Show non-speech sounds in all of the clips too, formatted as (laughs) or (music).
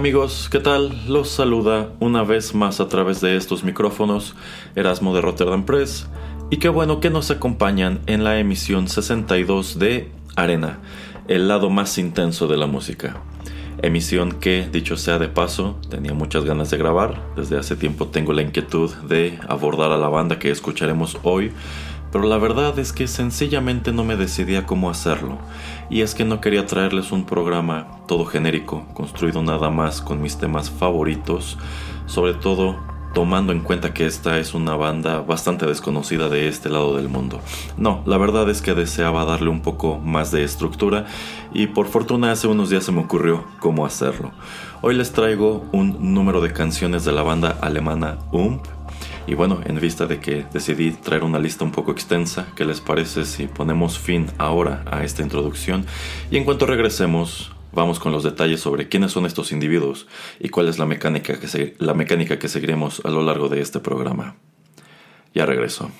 Amigos, ¿qué tal? Los saluda una vez más a través de estos micrófonos Erasmo de Rotterdam Press y qué bueno que nos acompañan en la emisión 62 de Arena, el lado más intenso de la música. Emisión que, dicho sea de paso, tenía muchas ganas de grabar. Desde hace tiempo tengo la inquietud de abordar a la banda que escucharemos hoy, pero la verdad es que sencillamente no me decidía cómo hacerlo. Y es que no quería traerles un programa todo genérico, construido nada más con mis temas favoritos, sobre todo tomando en cuenta que esta es una banda bastante desconocida de este lado del mundo. No, la verdad es que deseaba darle un poco más de estructura y por fortuna hace unos días se me ocurrió cómo hacerlo. Hoy les traigo un número de canciones de la banda alemana UMP y bueno, en vista de que decidí traer una lista un poco extensa, ¿qué les parece si ponemos fin ahora a esta introducción? Y en cuanto regresemos, vamos con los detalles sobre quiénes son estos individuos y cuál es la mecánica que, la mecánica que seguiremos a lo largo de este programa. Ya regreso.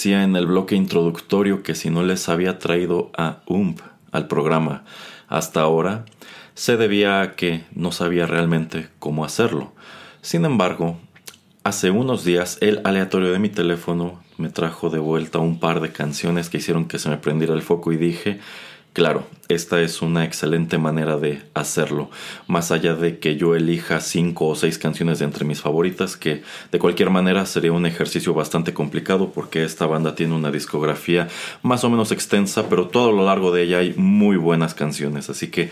Decía en el bloque introductorio que si no les había traído a UMP al programa hasta ahora, se debía a que no sabía realmente cómo hacerlo. Sin embargo, hace unos días el aleatorio de mi teléfono me trajo de vuelta un par de canciones que hicieron que se me prendiera el foco y dije, Claro, esta es una excelente manera de hacerlo, más allá de que yo elija cinco o seis canciones de entre mis favoritas, que de cualquier manera sería un ejercicio bastante complicado porque esta banda tiene una discografía más o menos extensa, pero todo a lo largo de ella hay muy buenas canciones, así que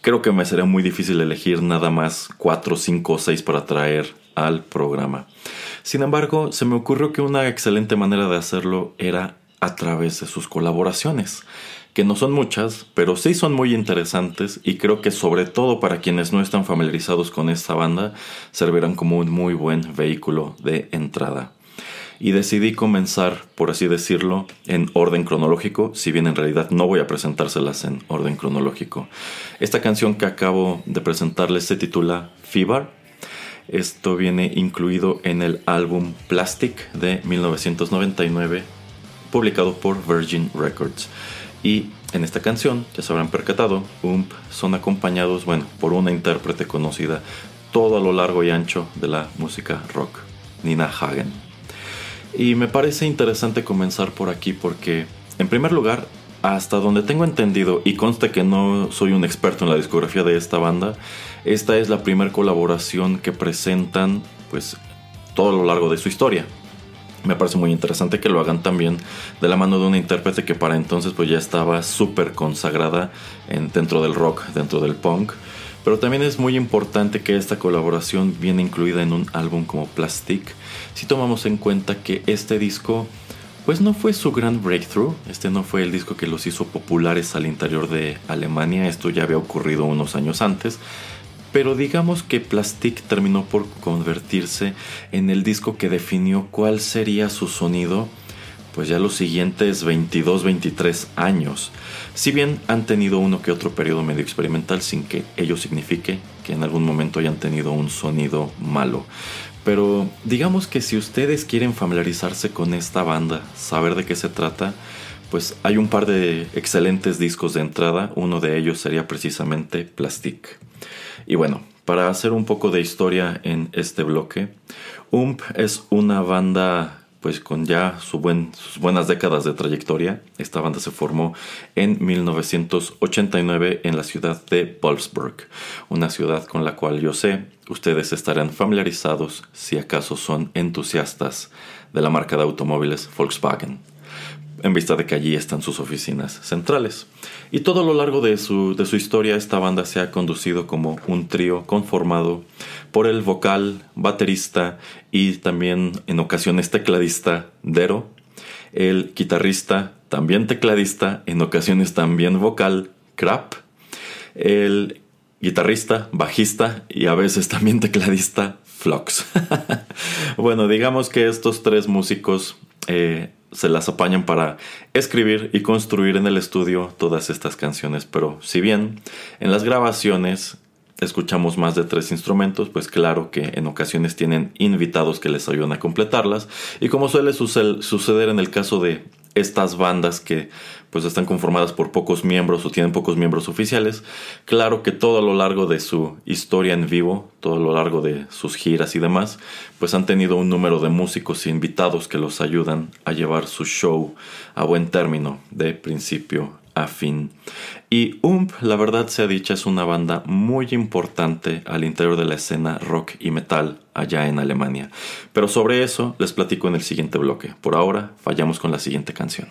creo que me sería muy difícil elegir nada más cuatro, cinco o seis para traer al programa. Sin embargo, se me ocurrió que una excelente manera de hacerlo era a través de sus colaboraciones que no son muchas, pero sí son muy interesantes y creo que sobre todo para quienes no están familiarizados con esta banda, servirán como un muy buen vehículo de entrada. Y decidí comenzar, por así decirlo, en orden cronológico, si bien en realidad no voy a presentárselas en orden cronológico. Esta canción que acabo de presentarles se titula Fever. Esto viene incluido en el álbum Plastic de 1999, publicado por Virgin Records. Y en esta canción, ya se habrán percatado, son acompañados, bueno, por una intérprete conocida todo a lo largo y ancho de la música rock, Nina Hagen. Y me parece interesante comenzar por aquí porque, en primer lugar, hasta donde tengo entendido y consta que no soy un experto en la discografía de esta banda, esta es la primera colaboración que presentan pues todo a lo largo de su historia me parece muy interesante que lo hagan también de la mano de una intérprete que para entonces pues ya estaba súper consagrada en, dentro del rock, dentro del punk. Pero también es muy importante que esta colaboración viene incluida en un álbum como Plastic. Si tomamos en cuenta que este disco pues no fue su gran breakthrough, este no fue el disco que los hizo populares al interior de Alemania, esto ya había ocurrido unos años antes, pero digamos que Plastic terminó por convertirse en el disco que definió cuál sería su sonido pues ya los siguientes 22, 23 años. Si bien han tenido uno que otro periodo medio experimental sin que ello signifique que en algún momento hayan tenido un sonido malo. Pero digamos que si ustedes quieren familiarizarse con esta banda, saber de qué se trata, pues hay un par de excelentes discos de entrada, uno de ellos sería precisamente Plastic. Y bueno, para hacer un poco de historia en este bloque, UMP es una banda pues con ya sus buenas décadas de trayectoria. Esta banda se formó en 1989 en la ciudad de Wolfsburg, una ciudad con la cual yo sé ustedes estarán familiarizados si acaso son entusiastas de la marca de automóviles Volkswagen en vista de que allí están sus oficinas centrales. Y todo lo largo de su, de su historia esta banda se ha conducido como un trío conformado por el vocal, baterista y también en ocasiones tecladista Dero, el guitarrista, también tecladista, en ocasiones también vocal, Crap, el guitarrista, bajista y a veces también tecladista, Flux. (laughs) bueno, digamos que estos tres músicos eh, se las apañan para escribir y construir en el estudio todas estas canciones. Pero si bien en las grabaciones escuchamos más de tres instrumentos, pues claro que en ocasiones tienen invitados que les ayudan a completarlas. Y como suele suceder en el caso de estas bandas que pues están conformadas por pocos miembros o tienen pocos miembros oficiales. Claro que todo a lo largo de su historia en vivo, todo a lo largo de sus giras y demás, pues han tenido un número de músicos e invitados que los ayudan a llevar su show a buen término, de principio a fin. Y UMP, la verdad sea dicha, es una banda muy importante al interior de la escena rock y metal allá en Alemania. Pero sobre eso les platico en el siguiente bloque. Por ahora, fallamos con la siguiente canción.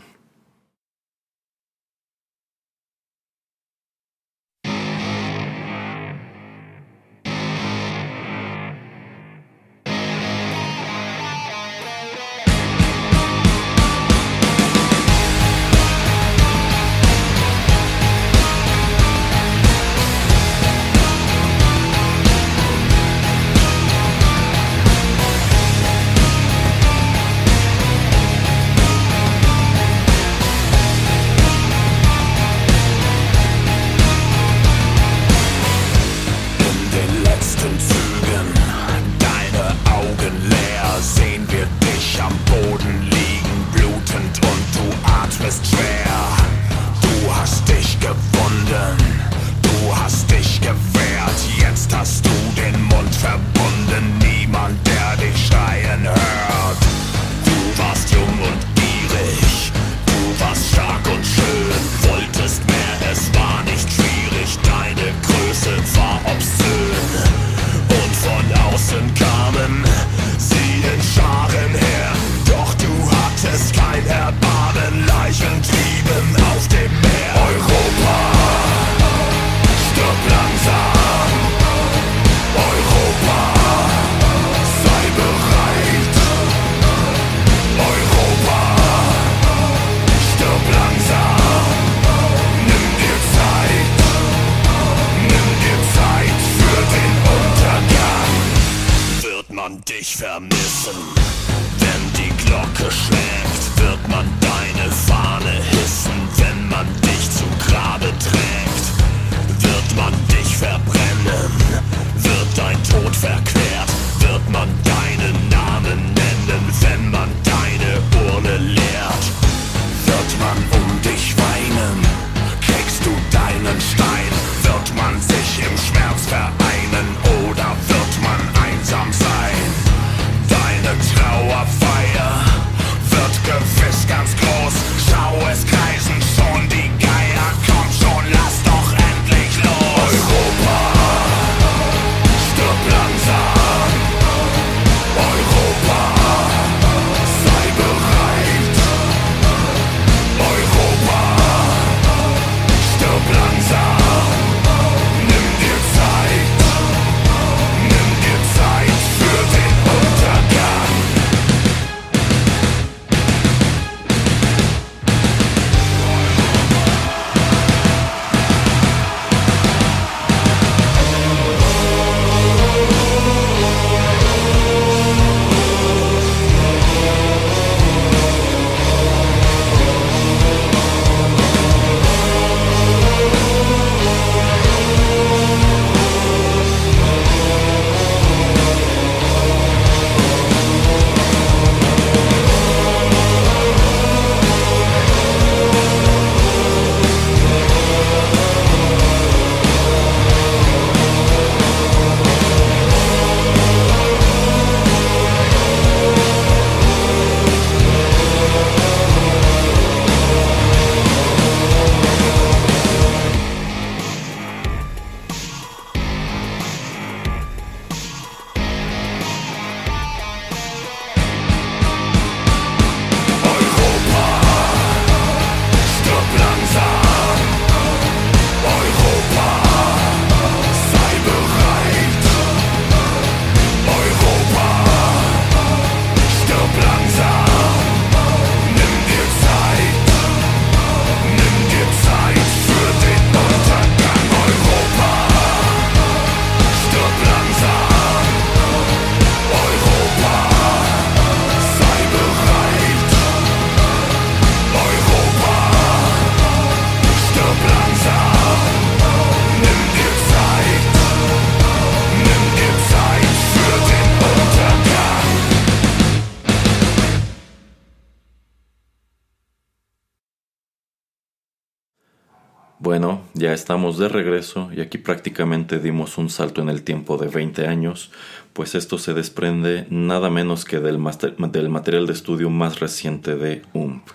Ya estamos de regreso y aquí prácticamente dimos un salto en el tiempo de 20 años, pues esto se desprende nada menos que del, material de estudio más reciente de UMP.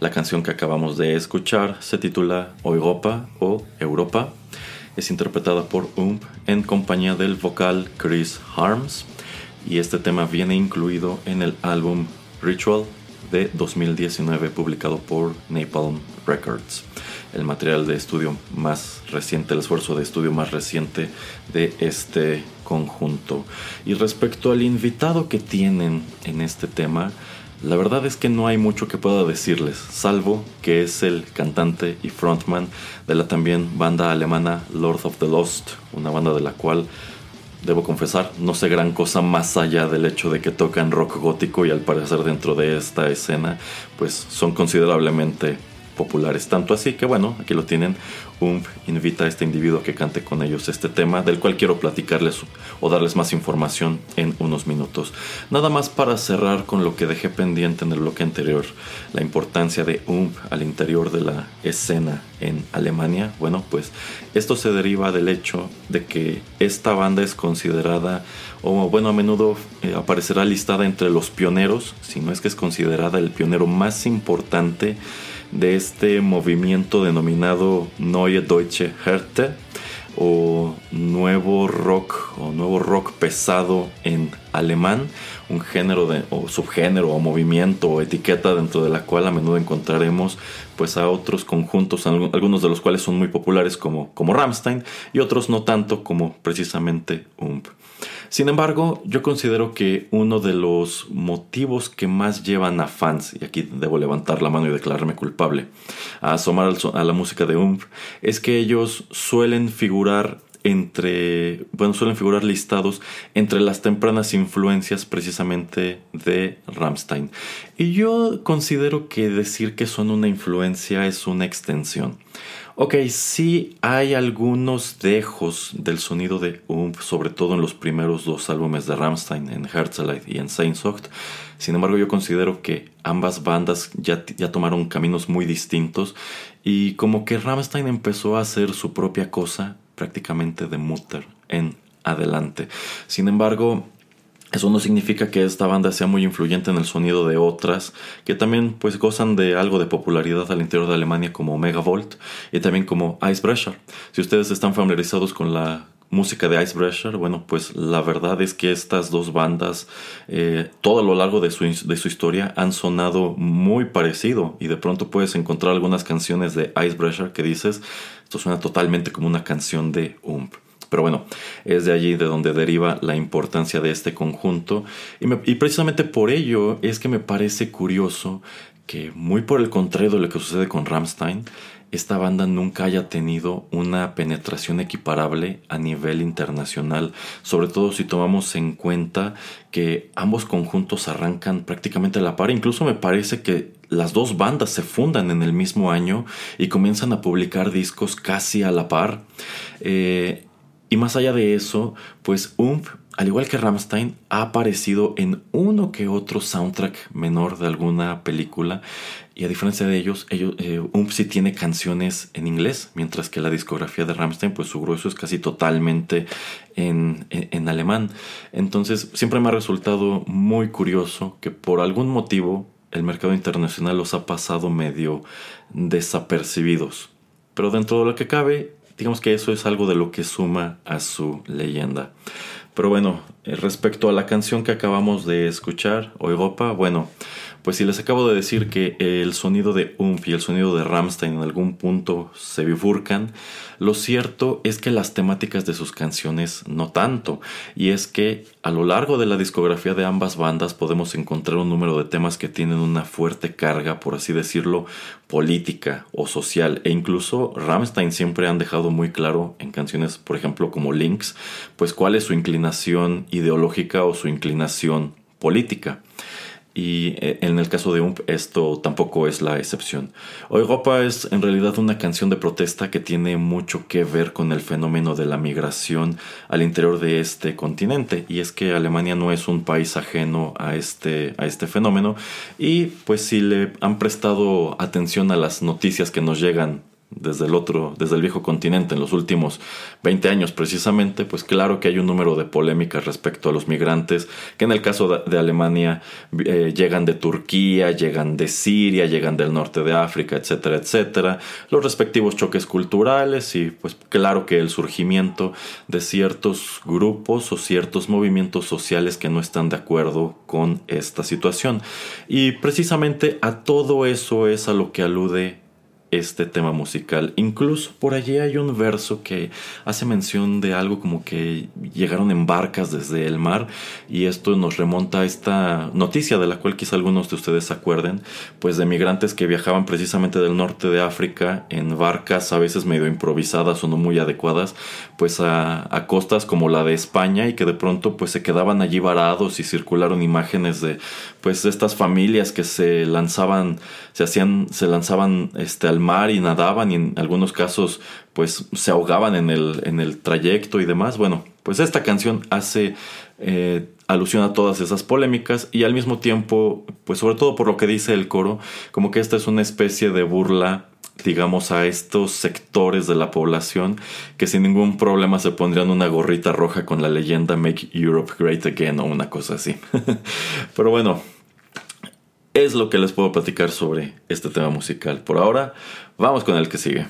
La canción que acabamos de escuchar se titula Europa o Europa. Es interpretada por UMP en compañía del vocal Chris Harms y este tema viene incluido en el álbum Ritual de 2019 publicado por Napalm Records el material de estudio más reciente, el esfuerzo de estudio más reciente de este conjunto. Y respecto al invitado que tienen en este tema, la verdad es que no hay mucho que pueda decirles, salvo que es el cantante y frontman de la también banda alemana Lord of the Lost, una banda de la cual debo confesar, no sé gran cosa más allá del hecho de que tocan rock gótico y al parecer dentro de esta escena pues son considerablemente populares. Tanto así que bueno, aquí lo tienen. UMP invita a este individuo que cante con ellos este tema, del cual quiero platicarles o darles más información en unos minutos. Nada más para cerrar con lo que dejé pendiente en el bloque anterior, la importancia de UMP al interior de la escena en Alemania. Bueno, pues esto se deriva del hecho de que esta banda es considerada, o bueno, a menudo eh, aparecerá listada entre los pioneros, si no es que es considerada el pionero más importante de este movimiento denominado Neue Deutsche Härte o nuevo rock o nuevo rock pesado en alemán, un género de, o subgénero o movimiento o etiqueta dentro de la cual a menudo encontraremos pues a otros conjuntos, algunos de los cuales son muy populares como, como Rammstein y otros no tanto como precisamente UMP. Sin embargo, yo considero que uno de los motivos que más llevan a fans, y aquí debo levantar la mano y declararme culpable, a asomar a la música de UMP, es que ellos suelen figurar entre, bueno, suelen figurar listados entre las tempranas influencias precisamente de Rammstein. Y yo considero que decir que son una influencia es una extensión. Ok, sí hay algunos dejos del sonido de Ump, sobre todo en los primeros dos álbumes de Rammstein, en Herzeleid y en Sehnsucht. Sin embargo, yo considero que ambas bandas ya, ya tomaron caminos muy distintos y como que Rammstein empezó a hacer su propia cosa prácticamente de Mutter en adelante. Sin embargo, eso no significa que esta banda sea muy influyente en el sonido de otras que también pues gozan de algo de popularidad al interior de Alemania como Megavolt y también como Icebreaker. Si ustedes están familiarizados con la música de Icebreaker, bueno pues la verdad es que estas dos bandas eh, todo a lo largo de su, de su historia han sonado muy parecido y de pronto puedes encontrar algunas canciones de Icebreaker que dices esto suena totalmente como una canción de UMP. Pero bueno, es de allí de donde deriva la importancia de este conjunto. Y, precisamente por ello es que me parece curioso que, muy por el contrario de lo que sucede con Rammstein, esta banda nunca haya tenido una penetración equiparable a nivel internacional, sobre todo si tomamos en cuenta que ambos conjuntos arrancan prácticamente a la par, incluso me parece que las dos bandas se fundan en el mismo año y comienzan a publicar discos casi a la par. Eh, y más allá de eso, pues UMP, al igual que Rammstein, ha aparecido en uno que otro soundtrack menor de alguna película. Y a diferencia de ellos, ellos eh, sí tiene canciones en inglés, mientras que la discografía de Rammstein, pues su grueso es casi totalmente en, en alemán. Entonces, siempre me ha resultado muy curioso que por algún motivo el mercado internacional los ha pasado medio desapercibidos. Pero dentro de lo que cabe, digamos que eso es algo de lo que suma a su leyenda. Pero bueno, eh, respecto a la canción que acabamos de escuchar, Europa, bueno, pues si les acabo de decir que el sonido de Umf y el sonido de Rammstein en algún punto se bifurcan, lo cierto es que las temáticas de sus canciones no tanto, y es que a lo largo de la discografía de ambas bandas podemos encontrar un número de temas que tienen una fuerte carga, por así decirlo, política o social, e incluso Rammstein siempre han dejado muy claro en canciones, por ejemplo, como Links, pues cuál es su inclinación ideológica o su inclinación política y eh, en el caso de UMP esto tampoco es la excepción. Europa es en realidad una canción de protesta que tiene mucho que ver con el fenómeno de la migración al interior de este continente y es que Alemania no es un país ajeno a este, a este fenómeno y pues si le han prestado atención a las noticias que nos llegan desde el otro, desde el viejo continente en los últimos 20 años precisamente, pues claro que hay un número de polémicas respecto a los migrantes, que en el caso de, Alemania eh, llegan de Turquía, llegan de Siria, llegan del norte de África, etcétera, etcétera, los respectivos choques culturales y pues claro que el surgimiento de ciertos grupos o ciertos movimientos sociales que no están de acuerdo con esta situación. Y precisamente a todo eso es a lo que alude este tema musical. Incluso por allí hay un verso que hace mención de algo como que llegaron en barcas desde el mar y esto nos remonta a esta noticia de la cual quizá algunos de ustedes se acuerden, pues de migrantes que viajaban precisamente del norte de África en barcas a veces medio improvisadas o no muy adecuadas, pues a, costas como la de España y que de pronto pues se quedaban allí varados y circularon imágenes de pues estas familias que se lanzaban, se hacían, se lanzaban este, al mar y nadaban y en algunos casos pues se ahogaban en el, en el trayecto y demás. Bueno, pues esta canción hace eh, alusión a todas esas polémicas y al mismo tiempo, pues sobre todo por lo que dice el coro, como que esta es una especie de burla digamos, a estos sectores de la población que sin ningún problema se pondrían una gorrita roja con la leyenda Make Europe Great Again o una cosa así. (laughs) Pero bueno, es lo que les puedo platicar sobre este tema musical. Por ahora, vamos con el que sigue.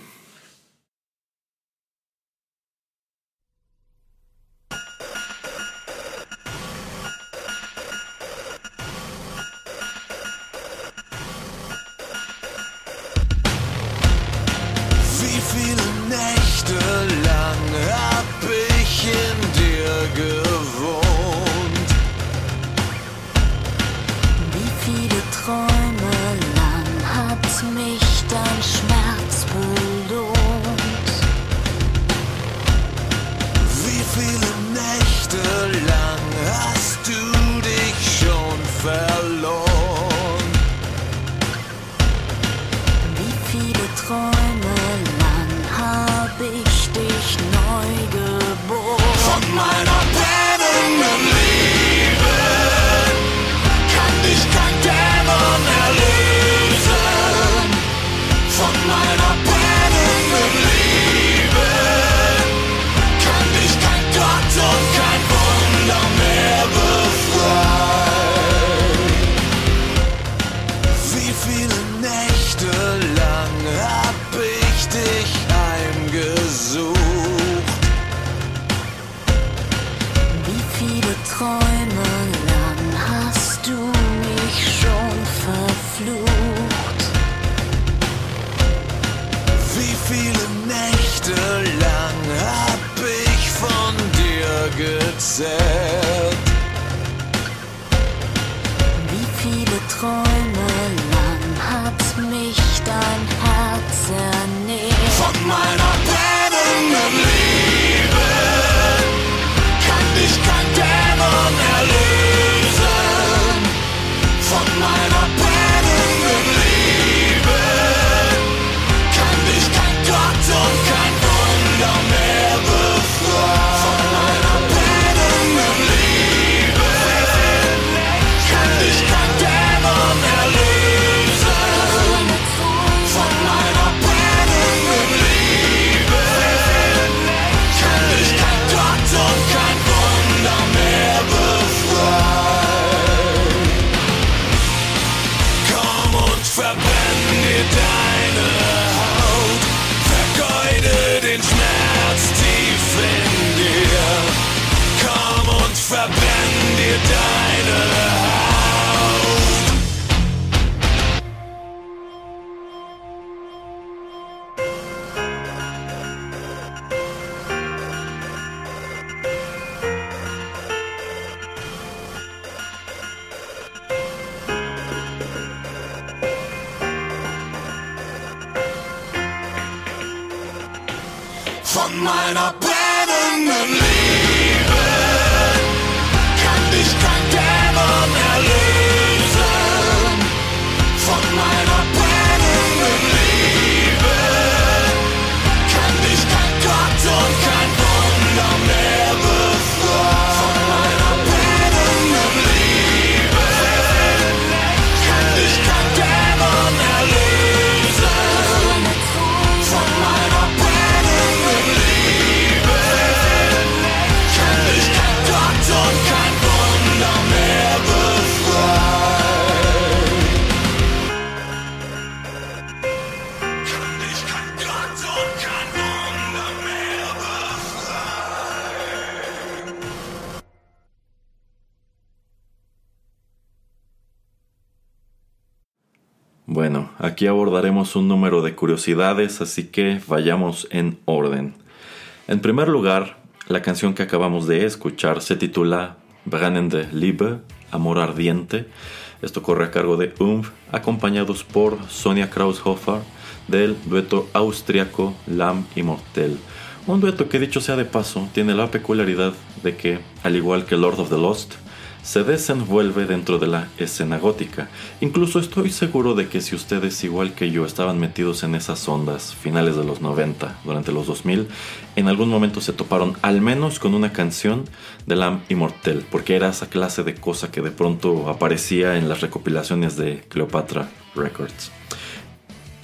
Aquí abordaremos un número de curiosidades, así que vayamos en orden. En primer lugar, la canción que acabamos de escuchar se titula Brennende Liebe, Amor Ardiente. Esto corre a cargo de Umf, acompañados por Sonia Kraushofer del dueto austriaco Lam Immortel. Un dueto que dicho sea de paso tiene la peculiaridad de que, al igual que Lord of the Lost, se desenvuelve dentro de la escena gótica. Incluso estoy seguro de que si ustedes, igual que yo, estaban metidos en esas ondas finales de los 90, durante los 2000, en algún momento se toparon al menos con una canción de Lam Immortel, porque era esa clase de cosa que de pronto aparecía en las recopilaciones de Cleopatra Records.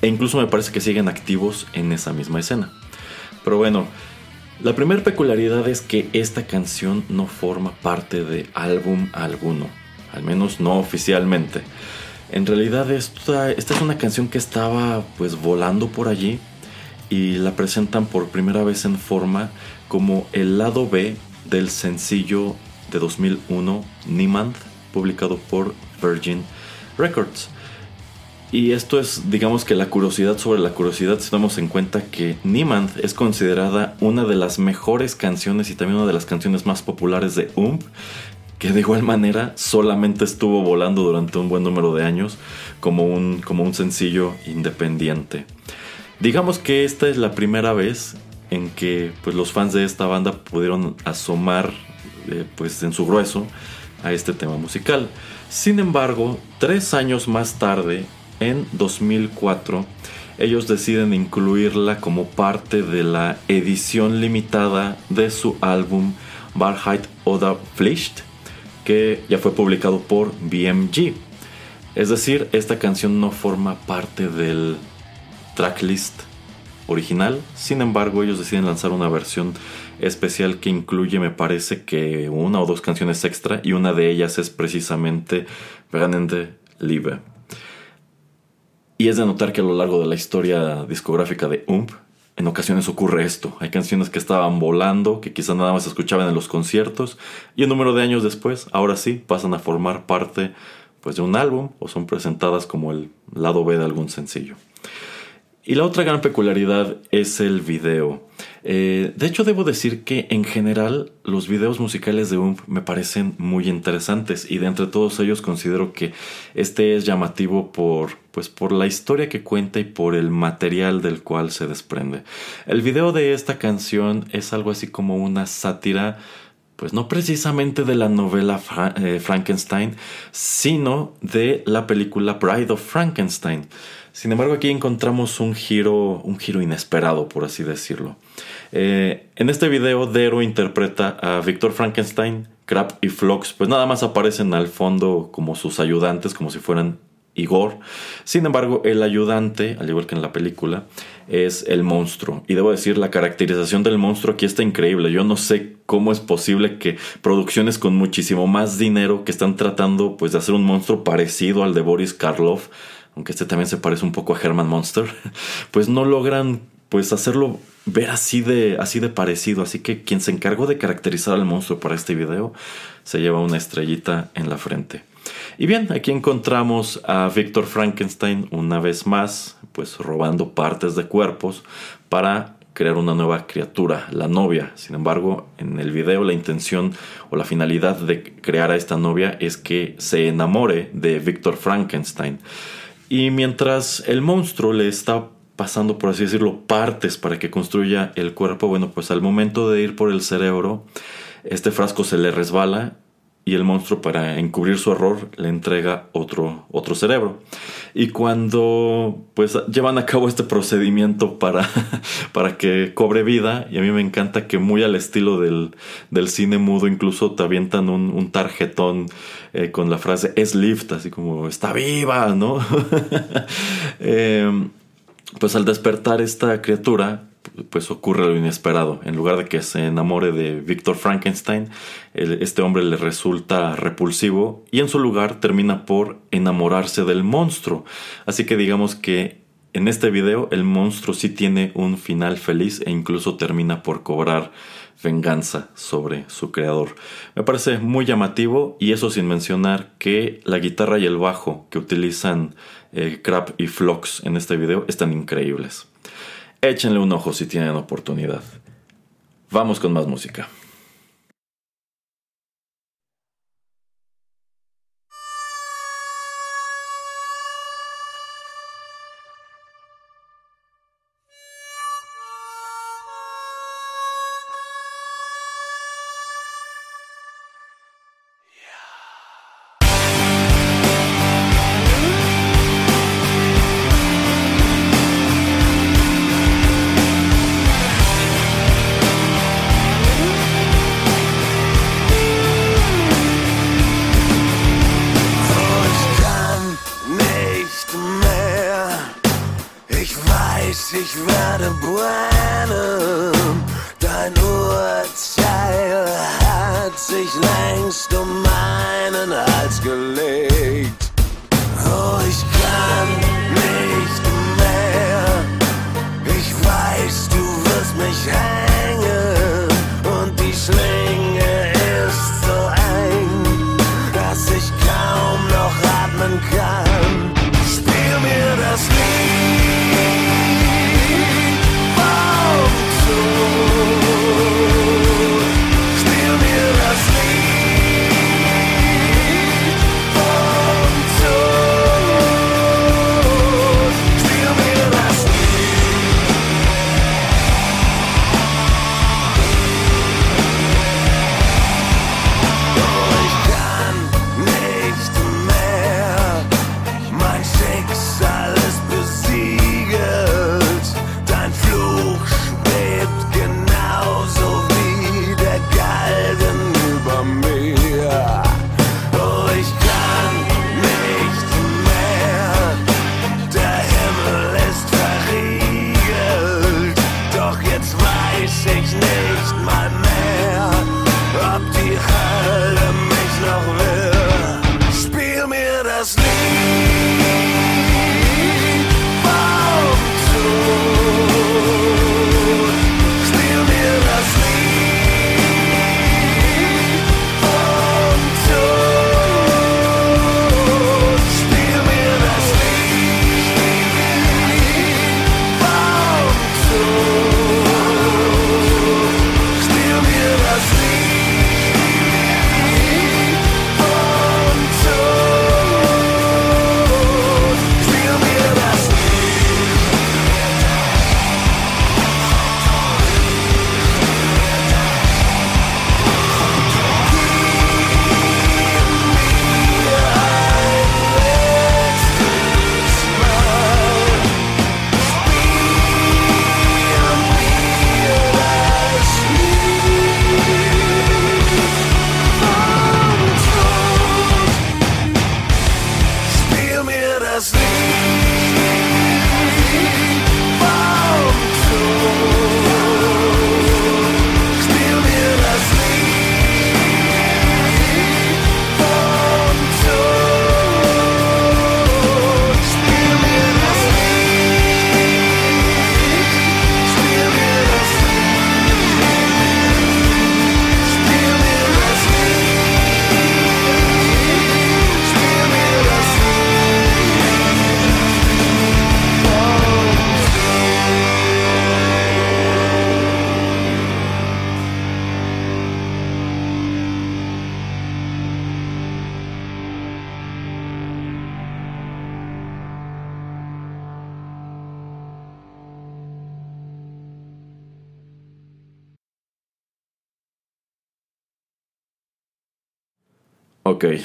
E incluso me parece que siguen activos en esa misma escena. Pero bueno, la primera peculiaridad es que esta canción no forma parte de álbum alguno, al menos no oficialmente. En realidad esta, es una canción que estaba pues volando por allí y la presentan por primera vez en forma como el lado B del sencillo de 2001 Niemand, publicado por Virgin Records. Y esto es, digamos que la curiosidad sobre la curiosidad, si damos en cuenta que Niemand es considerada una de las mejores canciones y también una de las canciones más populares de Ump, que de igual manera solamente estuvo volando durante un buen número de años como un, como un sencillo independiente. Digamos que esta es la primera vez en que pues, los fans de esta banda pudieron asomar eh, pues, en su grueso a este tema musical. Sin embargo, tres años más tarde, en 2004 ellos deciden incluirla como parte de la edición limitada de su álbum Barheit oder Pflicht, que ya fue publicado por BMG. Es decir, esta canción no forma parte del tracklist original, sin embargo ellos deciden lanzar una versión especial que incluye me parece que una o dos canciones extra y una de ellas es precisamente Brennende Liebe. Y es de notar que a lo largo de la historia discográfica de Ump, en ocasiones ocurre esto. Hay canciones que estaban volando, que quizás nada más se escuchaban en los conciertos, y un número de años después, ahora sí, pasan a formar parte pues, de un álbum o son presentadas como el lado B de algún sencillo. Y la otra gran peculiaridad es el video. Eh, de hecho, debo decir que en general los videos musicales de UMP me parecen muy interesantes y de entre todos ellos considero que este es llamativo por, pues, por la historia que cuenta y por el material del cual se desprende. El video de esta canción es algo así como una sátira pues no precisamente de la novela eh, Frankenstein, sino de la película Bride of Frankenstein. Sin embargo, aquí encontramos un giro, un giro inesperado, por así decirlo. Eh, en este video, Dero interpreta a Victor Frankenstein, Crab y Flox, pues nada más aparecen al fondo como sus ayudantes, como si fueran Igor. Sin embargo, el ayudante, al igual que en la película, es el monstruo. Y debo decir, la caracterización del monstruo aquí está increíble. Yo no sé cómo es posible que producciones con muchísimo más dinero que están tratando pues de hacer un monstruo parecido al de Boris Karloff aunque este también se parece un poco a Herman Monster, (laughs) pues no logran pues hacerlo ver así de, así de parecido. Así que quien se encargó de caracterizar al monstruo para este video se lleva una estrellita en la frente. Y bien, aquí encontramos a Victor Frankenstein una vez más, pues robando partes de cuerpos para crear una nueva criatura, la novia. Sin embargo, en el video la intención o la finalidad de crear a esta novia es que se enamore de Victor Frankenstein. Y mientras el monstruo le está pasando, por así decirlo, partes para que construya el cuerpo, bueno, pues al momento de ir por el cerebro, este frasco se le resbala y el monstruo para encubrir su error le entrega otro, otro cerebro. Y cuando pues llevan a cabo este procedimiento para, (laughs) para que cobre vida, y a mí me encanta que muy al estilo del, cine mudo incluso te avientan un, tarjetón eh, con la frase es lift, así como está viva, ¿no? (laughs) Em, pues al despertar esta criatura, pues ocurre lo inesperado. En lugar de que se enamore de Víctor Frankenstein, este hombre le resulta repulsivo y en su lugar termina por enamorarse del monstruo. Así que digamos que en este video el monstruo sí tiene un final feliz e incluso termina por cobrar venganza sobre su creador. Me parece muy llamativo y eso sin mencionar que la guitarra y el bajo que utilizan eh, Crap y Flox en este video están increíbles. Échenle un ojo si tienen oportunidad. Vamos con más música. Ich werde brennen, dein Urteil hat sich längst um meinen Hals gelegt. Oh, ich kann nicht mehr. Ich weiß, du wirst mich hängen und die Schlinge ist so eng, dass ich kaum noch atmen kann.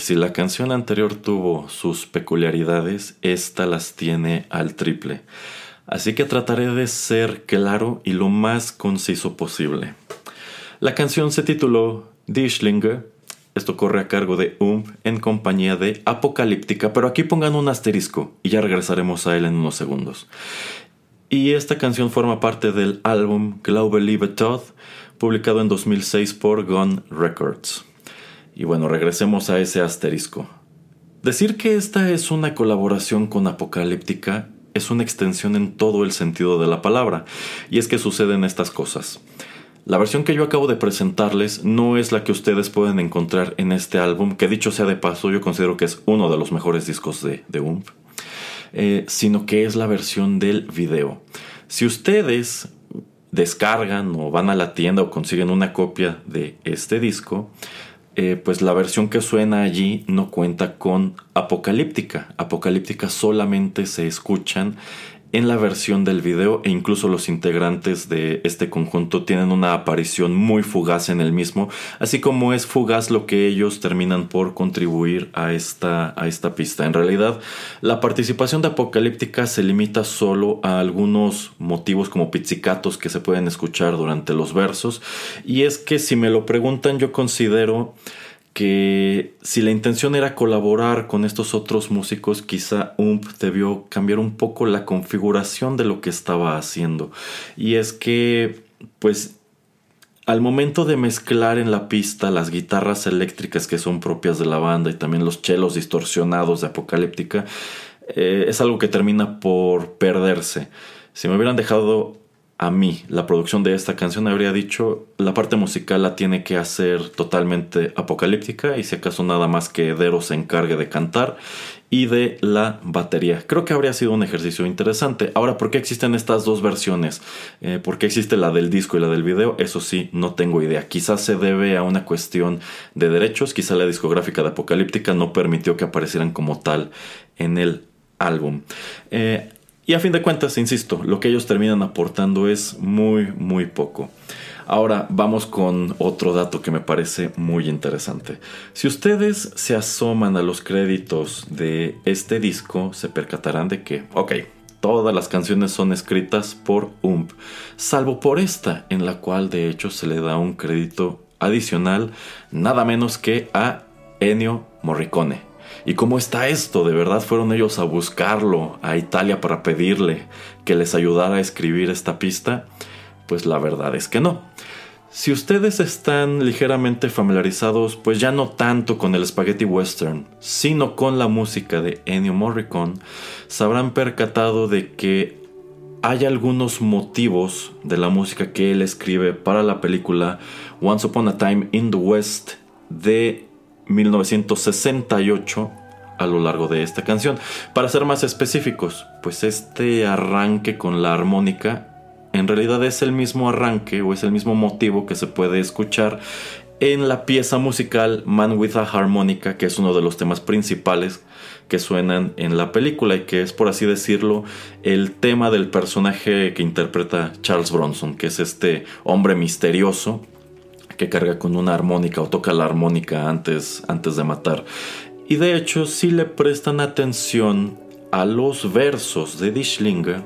Si la canción anterior tuvo sus peculiaridades, esta las tiene al triple. Así que trataré de ser claro y lo más conciso posible. La canción se tituló Dishlinger. Esto corre a cargo de Ump en compañía de Apocalíptica, pero aquí pongan un asterisco y ya regresaremos a él en unos segundos. Y esta canción forma parte del álbum Glaube Liebe Todd, publicado en 2006 por Gone Records. Y bueno, regresemos a ese asterisco. Decir que esta es una colaboración con Apocalíptica es una extensión en todo el sentido de la palabra. Y es que suceden estas cosas. La versión que yo acabo de presentarles no es la que ustedes pueden encontrar en este álbum, que dicho sea de paso, yo considero que es uno de los mejores discos de, de UMP, eh, sino que es la versión del video. Si ustedes descargan o van a la tienda o consiguen una copia de este disco, eh, pues la versión que suena allí no cuenta con Apocalíptica. Apocalíptica solamente se escuchan en la versión del video e incluso los integrantes de este conjunto tienen una aparición muy fugaz en el mismo, así como es fugaz lo que ellos terminan por contribuir a esta, a esta pista. En realidad, la participación de Apocalíptica se limita solo a algunos motivos como pizzicatos que se pueden escuchar durante los versos, y es que si me lo preguntan yo considero que si la intención era colaborar con estos otros músicos, quizá UMP debió cambiar un poco la configuración de lo que estaba haciendo. Y es que, pues, al momento de mezclar en la pista las guitarras eléctricas que son propias de la banda y también los chelos distorsionados de Apocalíptica, eh, es algo que termina por perderse. Si me hubieran dejado a mí la producción de esta canción habría dicho la parte musical la tiene que hacer totalmente apocalíptica y si acaso nada más que Dero se encargue de cantar y de la batería. Creo que habría sido un ejercicio interesante. Ahora, ¿por qué existen estas dos versiones? Eh, ¿Por qué existe la del disco y la del video? Eso sí, no tengo idea. Quizás se debe a una cuestión de derechos, quizá la discográfica de Apocalíptica no permitió que aparecieran como tal en el álbum. Eh, y a fin de cuentas, insisto, lo que ellos terminan aportando es muy, muy poco. Ahora vamos con otro dato que me parece muy interesante. Si ustedes se asoman a los créditos de este disco, se percatarán de que, ok, todas las canciones son escritas por UMP, salvo por esta, en la cual de hecho se le da un crédito adicional, nada menos que a Ennio Morricone. ¿Y cómo está esto? ¿De verdad fueron ellos a buscarlo a Italia para pedirle que les ayudara a escribir esta pista? Pues la verdad es que no. Si ustedes están ligeramente familiarizados, pues ya no tanto con el spaghetti western, sino con la música de Ennio Morricone, se habrán percatado de que hay algunos motivos de la música que él escribe para la película Once Upon a Time in the West de 1968 a lo largo de esta canción. Para ser más específicos, pues este arranque con la armónica en realidad es el mismo arranque o es el mismo motivo que se puede escuchar en la pieza musical Man with a Harmonica, que es uno de los temas principales que suenan en la película y que es, por así decirlo, el tema del personaje que interpreta Charles Bronson, que es este hombre misterioso que carga con una armónica o toca la armónica antes, antes de matar. Y de hecho, si le prestan atención a los versos de Dishlinga,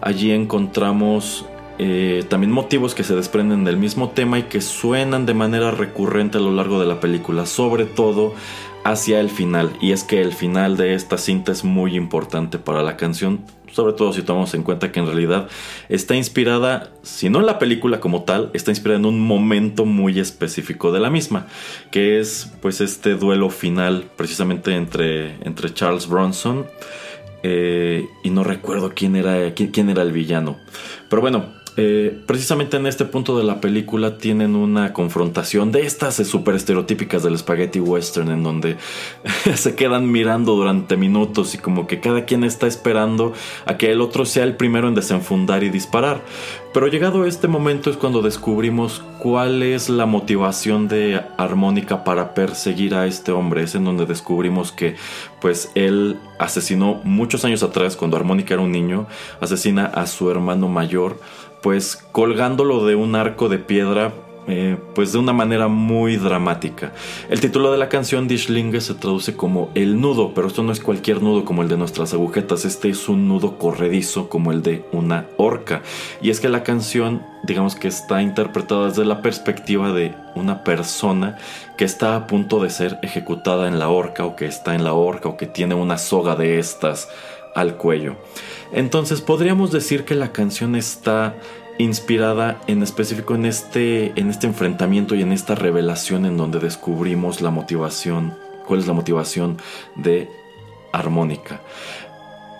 allí encontramos eh, también motivos que se desprenden del mismo tema y que suenan de manera recurrente a lo largo de la película, sobre todo hacia el final. Y es que el final de esta cinta es muy importante para la canción, sobre todo si tomamos en cuenta que en realidad está inspirada, si no en la película como tal, está inspirada en un momento muy específico de la misma, que es pues este duelo final precisamente entre, entre Charles Bronson eh, y no recuerdo quién era, quién era el villano. Pero bueno, eh, precisamente en este punto de la película tienen una confrontación de estas super estereotípicas del spaghetti western en donde (laughs) se quedan mirando durante minutos y como que cada quien está esperando a que el otro sea el primero en desenfundar y disparar. Pero llegado este momento es cuando descubrimos cuál es la motivación de Armónica para perseguir a este hombre. Es en donde descubrimos que pues él asesinó muchos años atrás cuando Armónica era un niño, asesina a su hermano mayor pues colgándolo de un arco de piedra eh, pues de una manera muy dramática. El título de la canción Dishlinge se traduce como el nudo, pero esto no es cualquier nudo como el de nuestras agujetas, este es un nudo corredizo como el de una horca. Y es que la canción, digamos que está interpretada desde la perspectiva de una persona que está a punto de ser ejecutada en la horca o que está en la horca o que tiene una soga de estas al cuello. Entonces podríamos decir que la canción está inspirada en específico en este, en este enfrentamiento y en esta revelación en donde descubrimos la motivación, cuál es la motivación de Armónica.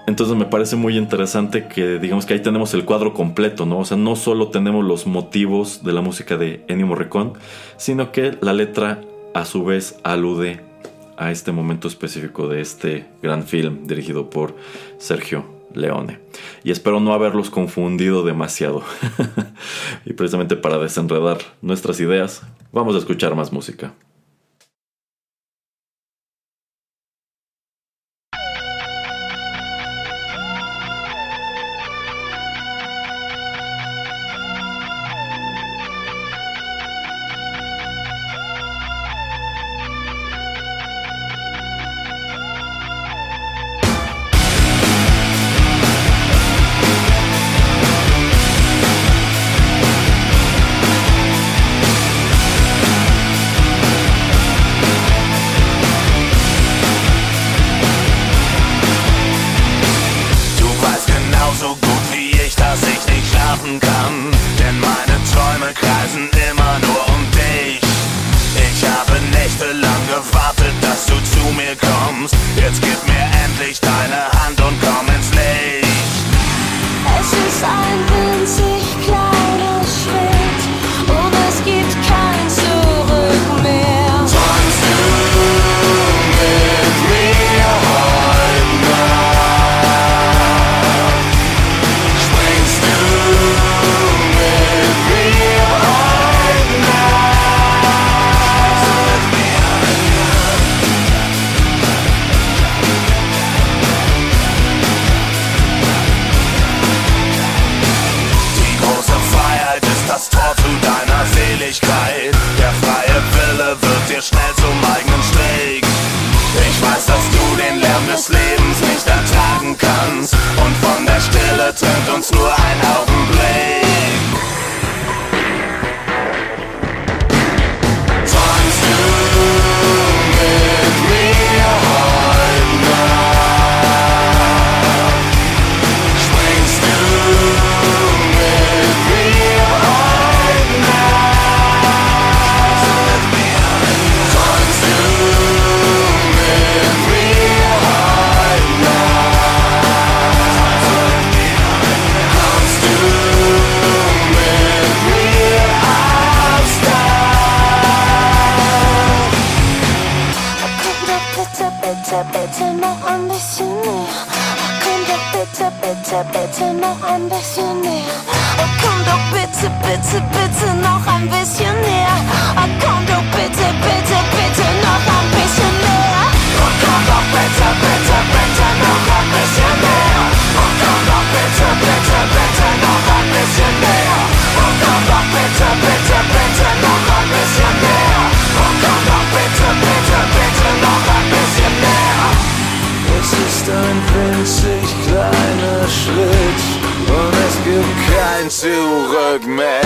Entonces me parece muy interesante que digamos que ahí tenemos el cuadro completo, ¿no? O sea, no solo tenemos los motivos de la música de Ennio Morricone, sino que la letra a su vez alude a este momento específico de este gran film dirigido por Sergio Leone. Y espero no haberlos confundido demasiado. (laughs) y precisamente para desenredar nuestras ideas, vamos a escuchar más música.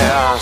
Ya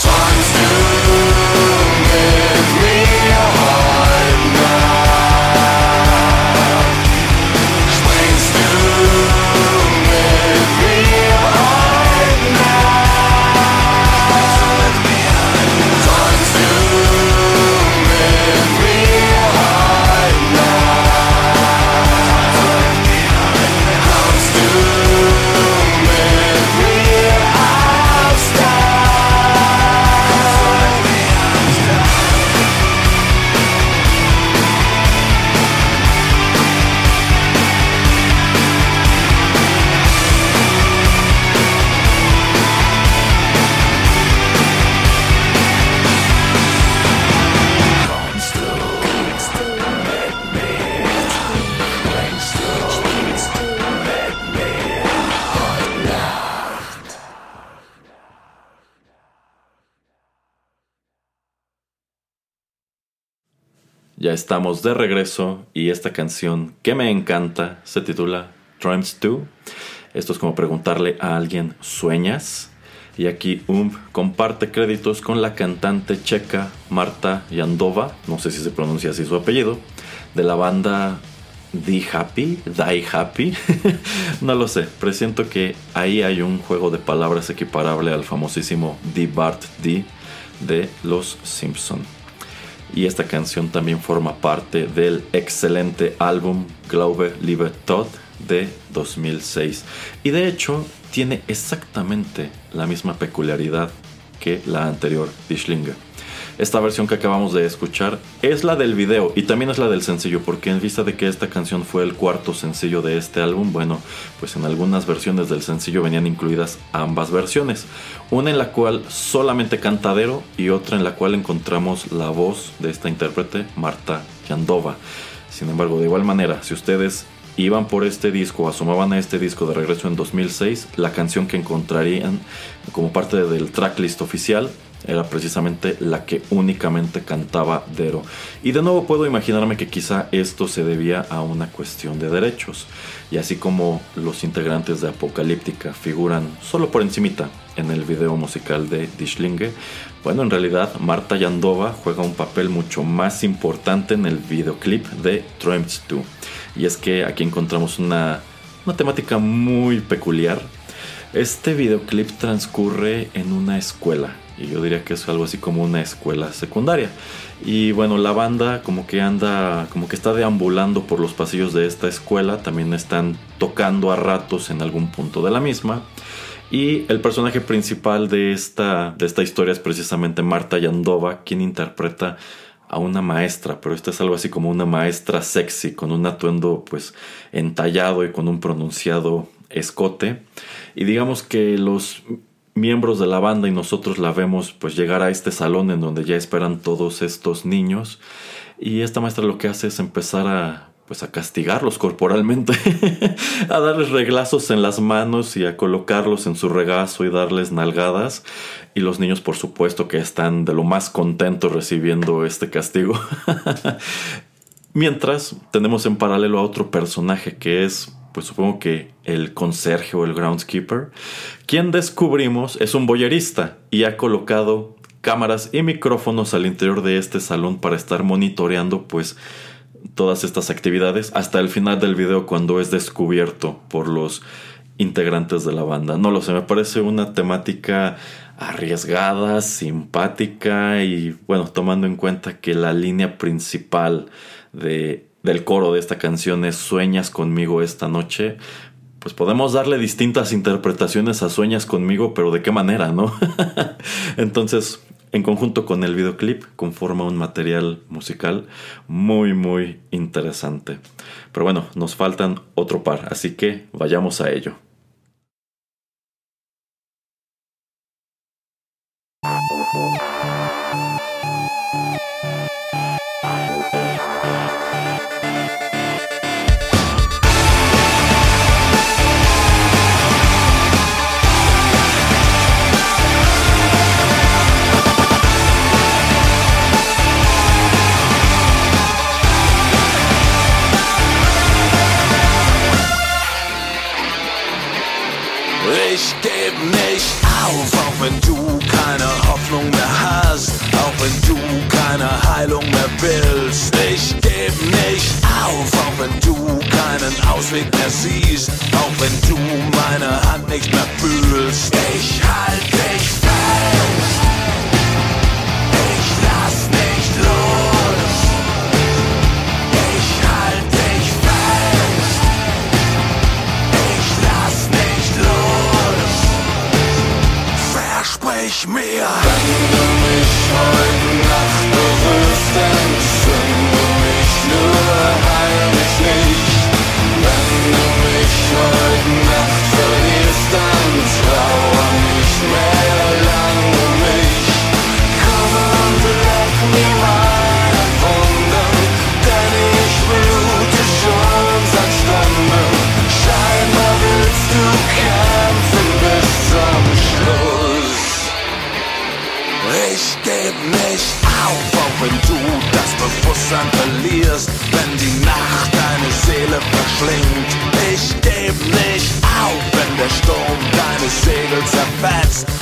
estamos de regreso y esta canción que me encanta se titula Trumps 2. Esto es como preguntarle a alguien, ¿sueñas? Y aquí UMP comparte créditos con la cantante checa Marta Yandova, no sé si se pronuncia así su apellido, de la banda Die Happy, Die Happy, (laughs) no lo sé, presiento que ahí hay un juego de palabras equiparable al famosísimo Die Bart Die de Los Simpson y esta canción también forma parte del excelente álbum Glaube Liebe Tod de 2006. Y de hecho tiene exactamente la misma peculiaridad que la anterior, Dishlinga. Esta versión que acabamos de escuchar es la del video y también es la del sencillo, porque en vista de que esta canción fue el cuarto sencillo de este álbum, bueno, pues en algunas versiones del sencillo venían incluidas ambas versiones. Una en la cual solamente cantadero y otra en la cual encontramos la voz de esta intérprete, Marta Yandova. Sin embargo, de igual manera, si ustedes iban por este disco o asomaban a este disco de regreso en 2006, la canción que encontrarían como parte del tracklist oficial era precisamente la que únicamente cantaba Dero. Y de nuevo puedo imaginarme que quizá esto se debía a una cuestión de derechos. Y así como los integrantes de Apocalíptica figuran solo por encimita en el video musical de Dishlinge, bueno, en realidad Marta Yandova juega un papel mucho más importante en el videoclip de Tramps 2. Y es que aquí encontramos una, una temática muy peculiar. Este videoclip transcurre en una escuela, y yo diría que es algo así como una escuela secundaria. Y bueno, la banda como que anda, como que está deambulando por los pasillos de esta escuela, también están tocando a ratos en algún punto de la misma. Y el personaje principal de esta, de esta historia es precisamente Marta Yandova, quien interpreta a una maestra, pero esta es algo así como una maestra sexy, con un atuendo pues entallado y con un pronunciado escote. Y digamos que los miembros de la banda y nosotros la vemos pues llegar a este salón en donde ya esperan todos estos niños y esta maestra lo que hace es empezar a pues a castigarlos corporalmente, (laughs) a darles reglazos en las manos y a colocarlos en su regazo y darles nalgadas. Y los niños, por supuesto, que están de lo más contentos recibiendo este castigo. (laughs) Mientras tenemos en paralelo a otro personaje que es pues supongo que el conserje o el groundskeeper, quien descubrimos es un boyerista y ha colocado cámaras y micrófonos al interior de este salón para estar monitoreando pues todas estas actividades hasta el final del video cuando es descubierto por los integrantes de la banda. No lo sé, me parece una temática arriesgada, simpática y bueno, tomando en cuenta que la línea principal de del coro de esta canción es Sueñas conmigo esta noche, pues podemos darle distintas interpretaciones a Sueñas conmigo, pero de qué manera, ¿no? (laughs) Entonces, en conjunto con el videoclip, conforma un material musical muy, muy interesante. Pero bueno, nos faltan otro par, así que vayamos a ello. fans.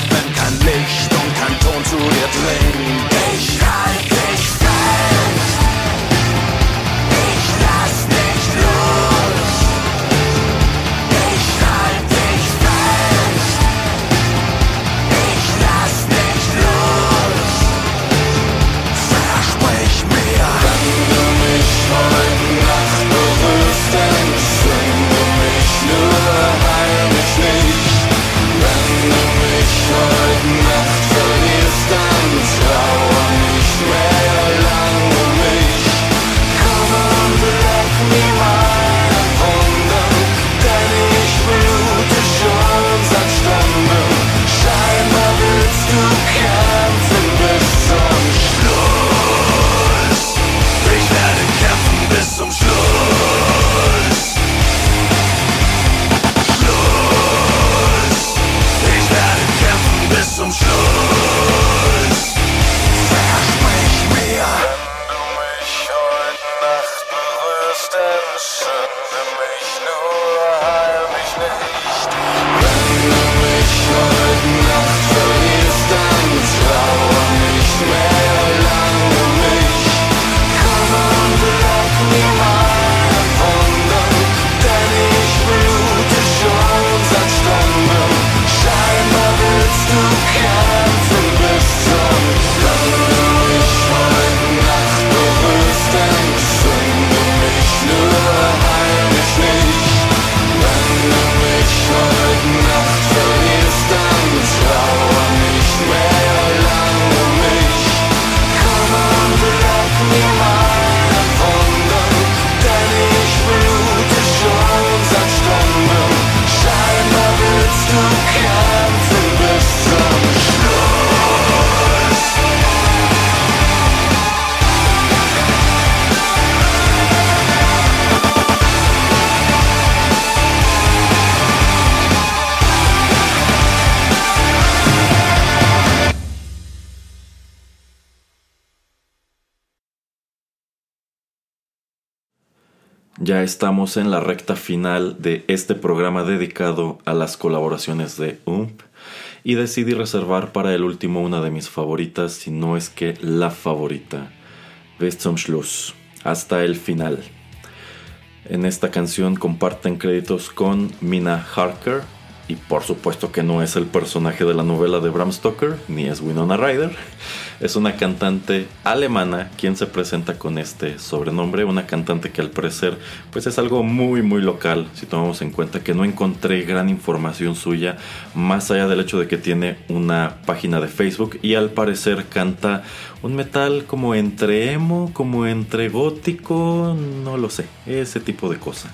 Ya estamos en la recta final de este programa dedicado a las colaboraciones de UMP y decidí reservar para el último una de mis favoritas, si no es que la favorita, Bis zum Schluss, hasta el final. En esta canción comparten créditos con Mina Harker, y por supuesto que no es el personaje de la novela de Bram Stoker, ni es Winona Ryder. Es una cantante alemana quien se presenta con este sobrenombre, una cantante que al parecer pues es algo muy muy local, si tomamos en cuenta que no encontré gran información suya, más allá del hecho de que tiene una página de Facebook y al parecer canta un metal como entre emo, como entre gótico, no lo sé, ese tipo de cosa.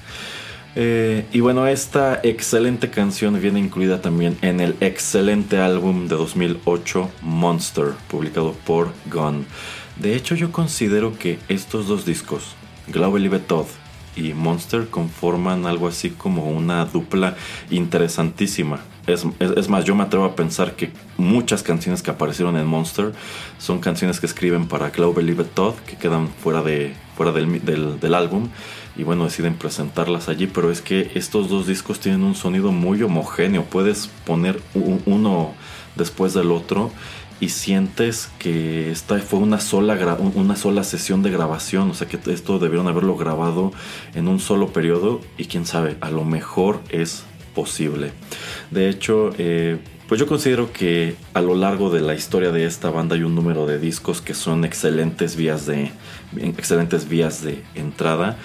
Eh, y bueno, esta excelente canción viene incluida también en el excelente álbum de 2008 Monster, publicado por Gone. De hecho, yo considero que estos dos discos, Glaube Liebe Todd y Monster, conforman algo así como una dupla interesantísima. Es, más, yo me atrevo a pensar que muchas canciones que aparecieron en Monster son canciones que escriben para Glaube Liebe Todd, que quedan fuera, de, fuera del álbum y bueno, deciden presentarlas allí, pero es que estos dos discos tienen un sonido muy homogéneo, puedes poner uno después del otro y sientes que esta fue una sola, una sola sesión de grabación, o sea que esto debieron haberlo grabado en un solo periodo y quién sabe, a lo mejor es posible. De hecho, eh, pues yo considero que a lo largo de la historia de esta banda hay un número de discos que son excelentes vías de, excelentes vías de entrada.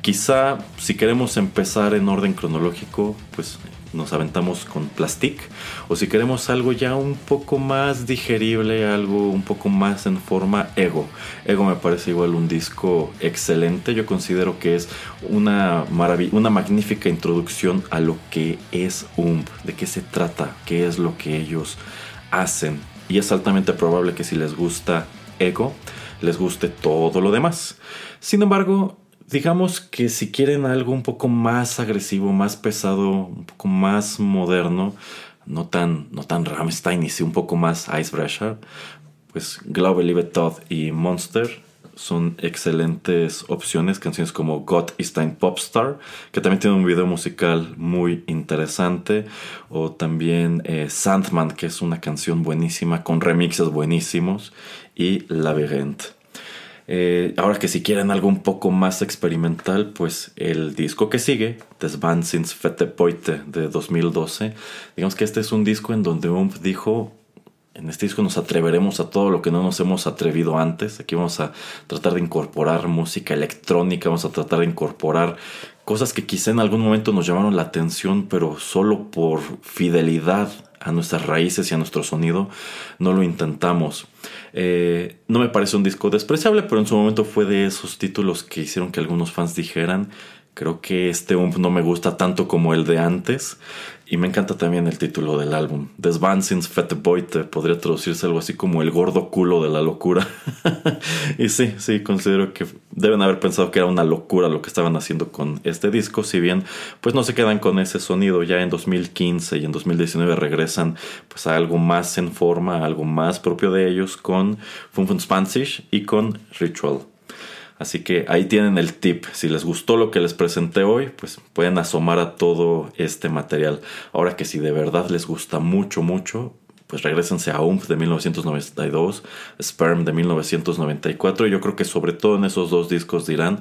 Quizá si queremos empezar en orden cronológico, pues nos aventamos con Plastic. O si queremos algo ya un poco más digerible, algo un poco más en forma Ego. Ego me parece igual un disco excelente. Yo considero que es una, una magnífica introducción a lo que es UMP, de qué se trata, qué es lo que ellos hacen. Y es altamente probable que si les gusta Ego, les guste todo lo demás. Sin embargo, digamos que si quieren algo un poco más agresivo, más pesado, un poco más moderno, no tan, no tan Rammstein y sí un poco más Icebreaker, pues Glaube Liebe Todd y Monster son excelentes opciones. Canciones como God is Time Popstar, que también tiene un video musical muy interesante. O también eh, Sandman, que es una canción buenísima con remixes buenísimos. Y Labyrinth. Eh, ahora que si quieren algo un poco más experimental, pues el disco que sigue, Des Vansins Fette Poite de 2012, digamos que este es un disco en donde Ump dijo, en este disco nos atreveremos a todo lo que no nos hemos atrevido antes, aquí vamos a tratar de incorporar música electrónica, vamos a tratar de incorporar cosas que quizá en algún momento nos llamaron la atención, pero solo por fidelidad a nuestras raíces y a nuestro sonido, no lo intentamos. Eh, no me parece un disco despreciable, pero en su momento fue de esos títulos que hicieron que algunos fans dijeran, creo que este no me gusta tanto como el de antes. Y me encanta también el título del álbum. Des Vansins Fette Boite podría traducirse algo así como el gordo culo de la locura. (laughs) y sí, sí, considero que deben haber pensado que era una locura lo que estaban haciendo con este disco. Si bien, pues no se quedan con ese sonido. Ya en 2015 y en 2019 regresan pues a algo más en forma, algo más propio de ellos con Fun Fun Spanish y con Ritual. Así que ahí tienen el tip. Si les gustó lo que les presenté hoy, pues pueden asomar a todo este material. Ahora que si de verdad les gusta mucho, mucho, pues regresense a UMP de 1992, Sperm de 1994. Yo creo que sobre todo en esos dos discos dirán,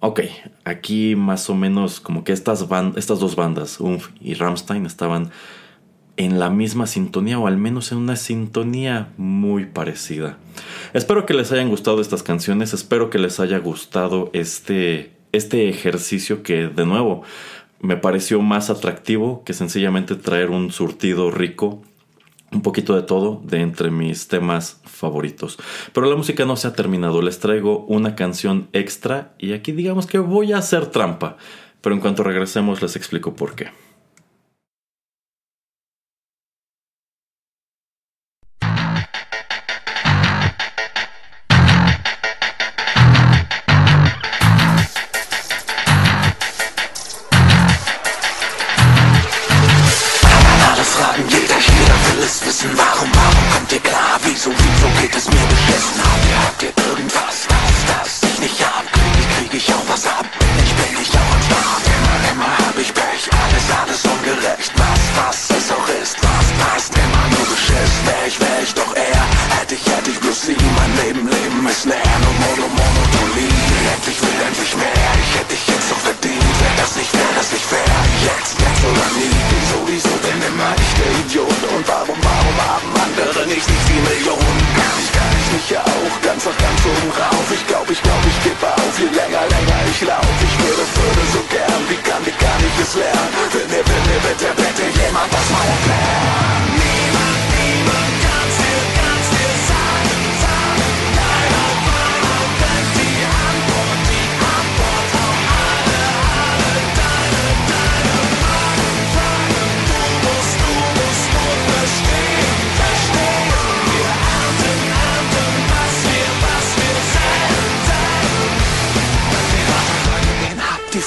ok, aquí más o menos como que estas, estas dos bandas, UMF y Ramstein, estaban en la misma sintonía o al menos en una sintonía muy parecida. Espero que les hayan gustado estas canciones, espero que les haya gustado este, este ejercicio que de nuevo me pareció más atractivo que sencillamente traer un surtido rico un poquito de todo de entre mis temas favoritos. Pero la música no se ha terminado, les traigo una canción extra y aquí digamos que voy a hacer trampa, pero en cuanto regresemos les explico por qué.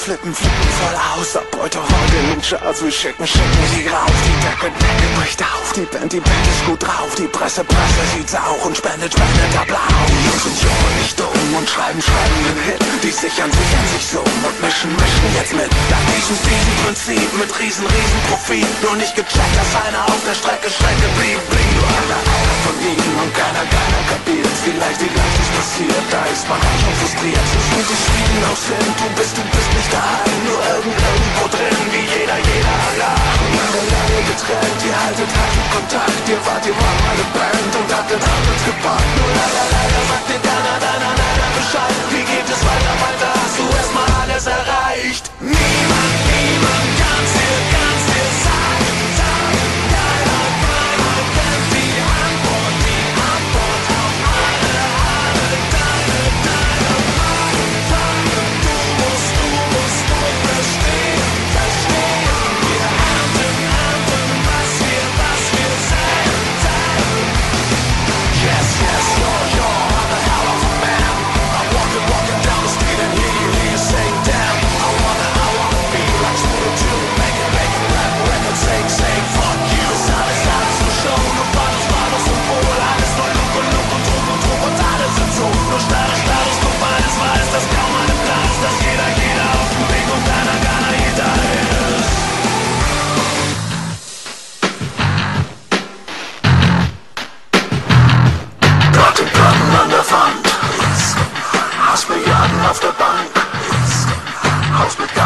Flippen, flippen voll aus. Abbeute heute in den Charts Wir schicken, schicken sie rauf Die Decke, Decke bricht auf. Die Band, die Band ist gut drauf. Die Presse, Presse sieht's auch Und spendet, spendet Applaus Jungs sind jung nicht dumm Und schreiben, schreiben den Hit. Die sichern, sichern sich so Und mischen, mischen jetzt mit Nach diesem, diesem Prinzip Mit riesen, riesen Profit. Nur nicht gecheckt, dass einer auf der Strecke Strecke blieb, blieb Nur einer, von ihnen Und keiner, keiner kapiert. Vielleicht, vielleicht ist passiert. Da ist man auch schon frustriert. Und die Schwiegen aus Du bist, du bist nicht daheim, nur irgend, irgendwo drin, wie jeder, jeder allein. Lange, lange getrennt, ihr haltet, haltet Kontakt, ihr wart, ihr wart meine Band und habt den Handels gepackt. Nur leider, leider sagt dir keiner, deiner, deiner Bescheid. Wie geht es weiter, weiter, hast du erstmal alles erreicht? Niemand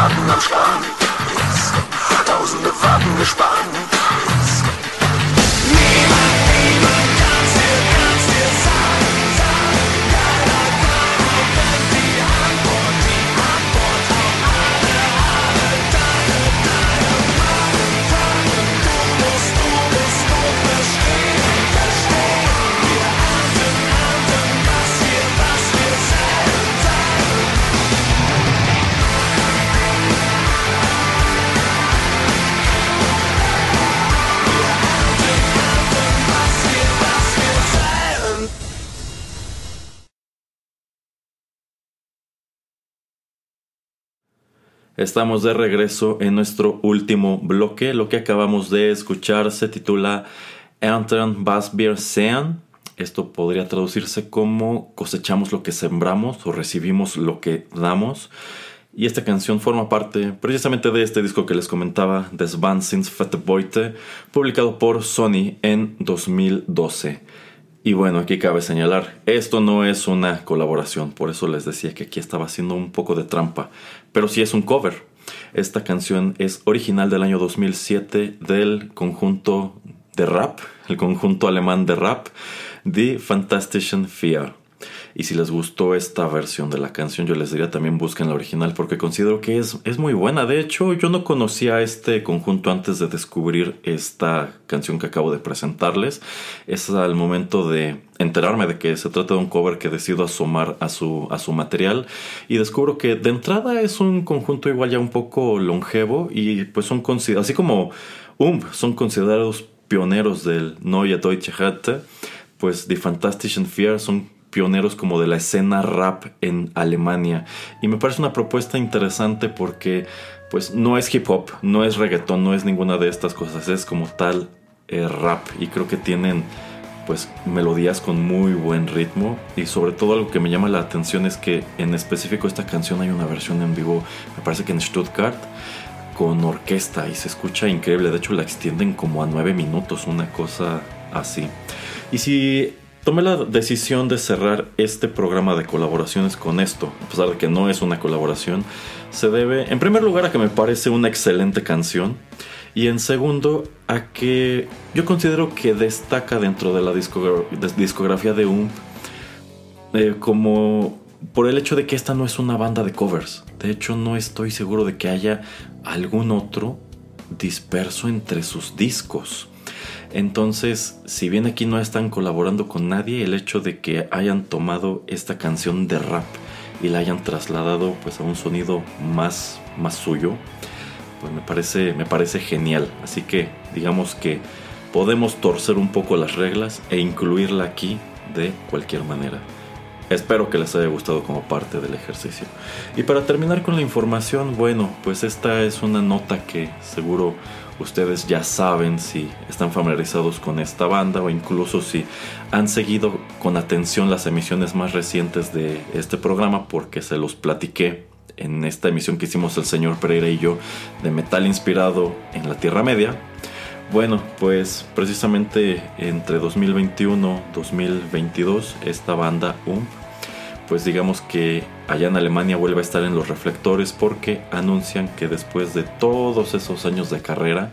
I'm not Mann. Estamos de regreso en nuestro último bloque. Lo que acabamos de escuchar se titula Ernten was wir sehen. Esto podría traducirse como cosechamos lo que sembramos o recibimos lo que damos. Y esta canción forma parte precisamente de este disco que les comentaba, Des Wahnsinns Fette Beute, publicado por Sony en 2012. Y bueno, aquí cabe señalar, esto no es una colaboración, por eso les decía que aquí estaba haciendo un poco de trampa, pero sí es un cover. Esta canción es original del año 2007 del conjunto de rap, el conjunto alemán de rap, Die Fantastischen Vier. Y si les gustó esta versión de la canción, yo les diría también busquen la original porque considero que es, es muy buena. De hecho, yo no conocía este conjunto antes de descubrir esta canción que acabo de presentarles. Es al momento de enterarme de que se trata de un cover que decido asomar a su, a su material y descubro que de entrada es un conjunto igual ya un poco longevo y pues son así como son considerados pioneros del Neue Deutsche Härte, pues Die Fantastischen Vier son pioneros como de la escena rap en Alemania. Y me parece una propuesta interesante porque pues no es hip hop, no es reggaetón, no es ninguna de estas cosas, es como tal eh, rap. Y creo que tienen pues melodías con muy buen ritmo. Y sobre todo algo que me llama la atención es que en específico esta canción hay una versión en vivo, me parece que en Stuttgart con orquesta. Y se escucha increíble, de hecho la extienden como a nueve minutos, una cosa así. Y si tomé la decisión de cerrar este programa de colaboraciones con esto, a pesar de que no es una colaboración, se debe en primer lugar a que me parece una excelente canción y en segundo a que yo considero que destaca dentro de la discografía de UMP eh, como por el hecho de que esta no es una banda de covers. De hecho no estoy seguro de que haya algún otro disperso entre sus discos. Entonces, si bien aquí no están colaborando con nadie, el hecho de que hayan tomado esta canción de rap y la hayan trasladado pues a un sonido más, más suyo, pues me parece, me parece genial. Así que digamos que podemos torcer un poco las reglas e incluirla aquí de cualquier manera. Espero que les haya gustado como parte del ejercicio. Y para terminar con la información, bueno, pues esta es una nota que seguro ustedes ya saben si están familiarizados con esta banda o incluso si han seguido con atención las emisiones más recientes de este programa porque se los platiqué en esta emisión que hicimos el señor Pereira y yo de metal inspirado en la Tierra Media. Bueno, pues precisamente entre 2021 2022 esta banda UMP pues digamos que allá en Alemania vuelve a estar en los reflectores porque anuncian que después de todos esos años de carrera,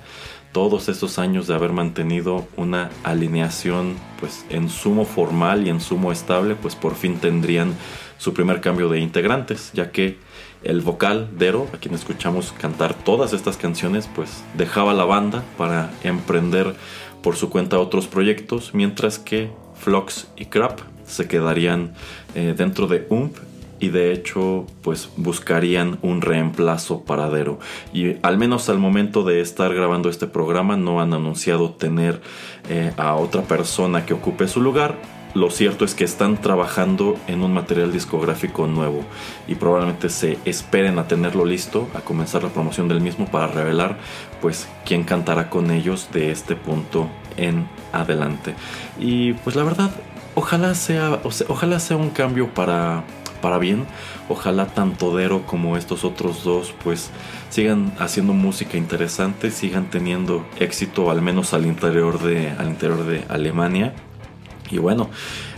todos esos años de haber mantenido una alineación pues en sumo formal y en sumo estable, pues por fin tendrían su primer cambio de integrantes, ya que el vocal Dero, a quien escuchamos cantar todas estas canciones, pues dejaba la banda para emprender por su cuenta otros proyectos, mientras que Flox y Crap se quedarían eh, dentro de UMP y de hecho pues buscarían un reemplazo paradero y al menos al momento de estar grabando este programa no han anunciado tener eh, a otra persona que ocupe su lugar lo cierto es que están trabajando en un material discográfico nuevo y probablemente se esperen a tenerlo listo, a comenzar la promoción del mismo para revelar pues quién cantará con ellos de este punto en adelante. Y pues la verdad ojalá sea, ojalá sea un cambio para, para bien. Ojalá tanto Dero como estos otros dos pues sigan haciendo música interesante, sigan teniendo éxito al menos al interior de, al interior de Alemania. Y bueno,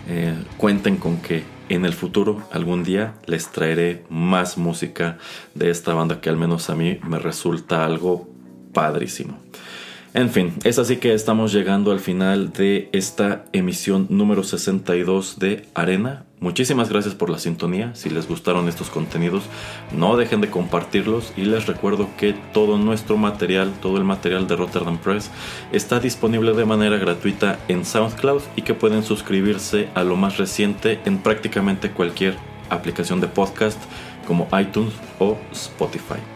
eh, cuenten con que en el futuro algún día les traeré más música de esta banda que al menos a mí me resulta algo padrísimo. En fin, es así que estamos llegando al final de esta emisión número 62 de Arena. Muchísimas gracias por la sintonía. Si les gustaron estos contenidos, no dejen de compartirlos y les recuerdo que todo nuestro material, todo el material de Rotterdam Press está disponible de manera gratuita en SoundCloud y que pueden suscribirse a lo más reciente en prácticamente cualquier aplicación de podcast como iTunes o Spotify.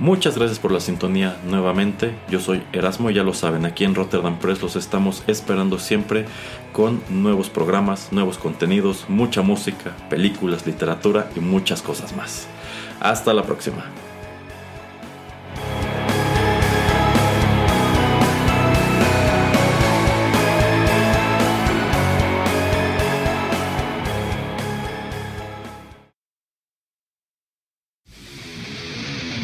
Muchas gracias por la sintonía nuevamente. Yo soy Erasmo, ya lo saben, aquí en Rotterdam Press los estamos esperando siempre con nuevos programas, nuevos contenidos, mucha música, películas, literatura y muchas cosas más. Hasta la próxima.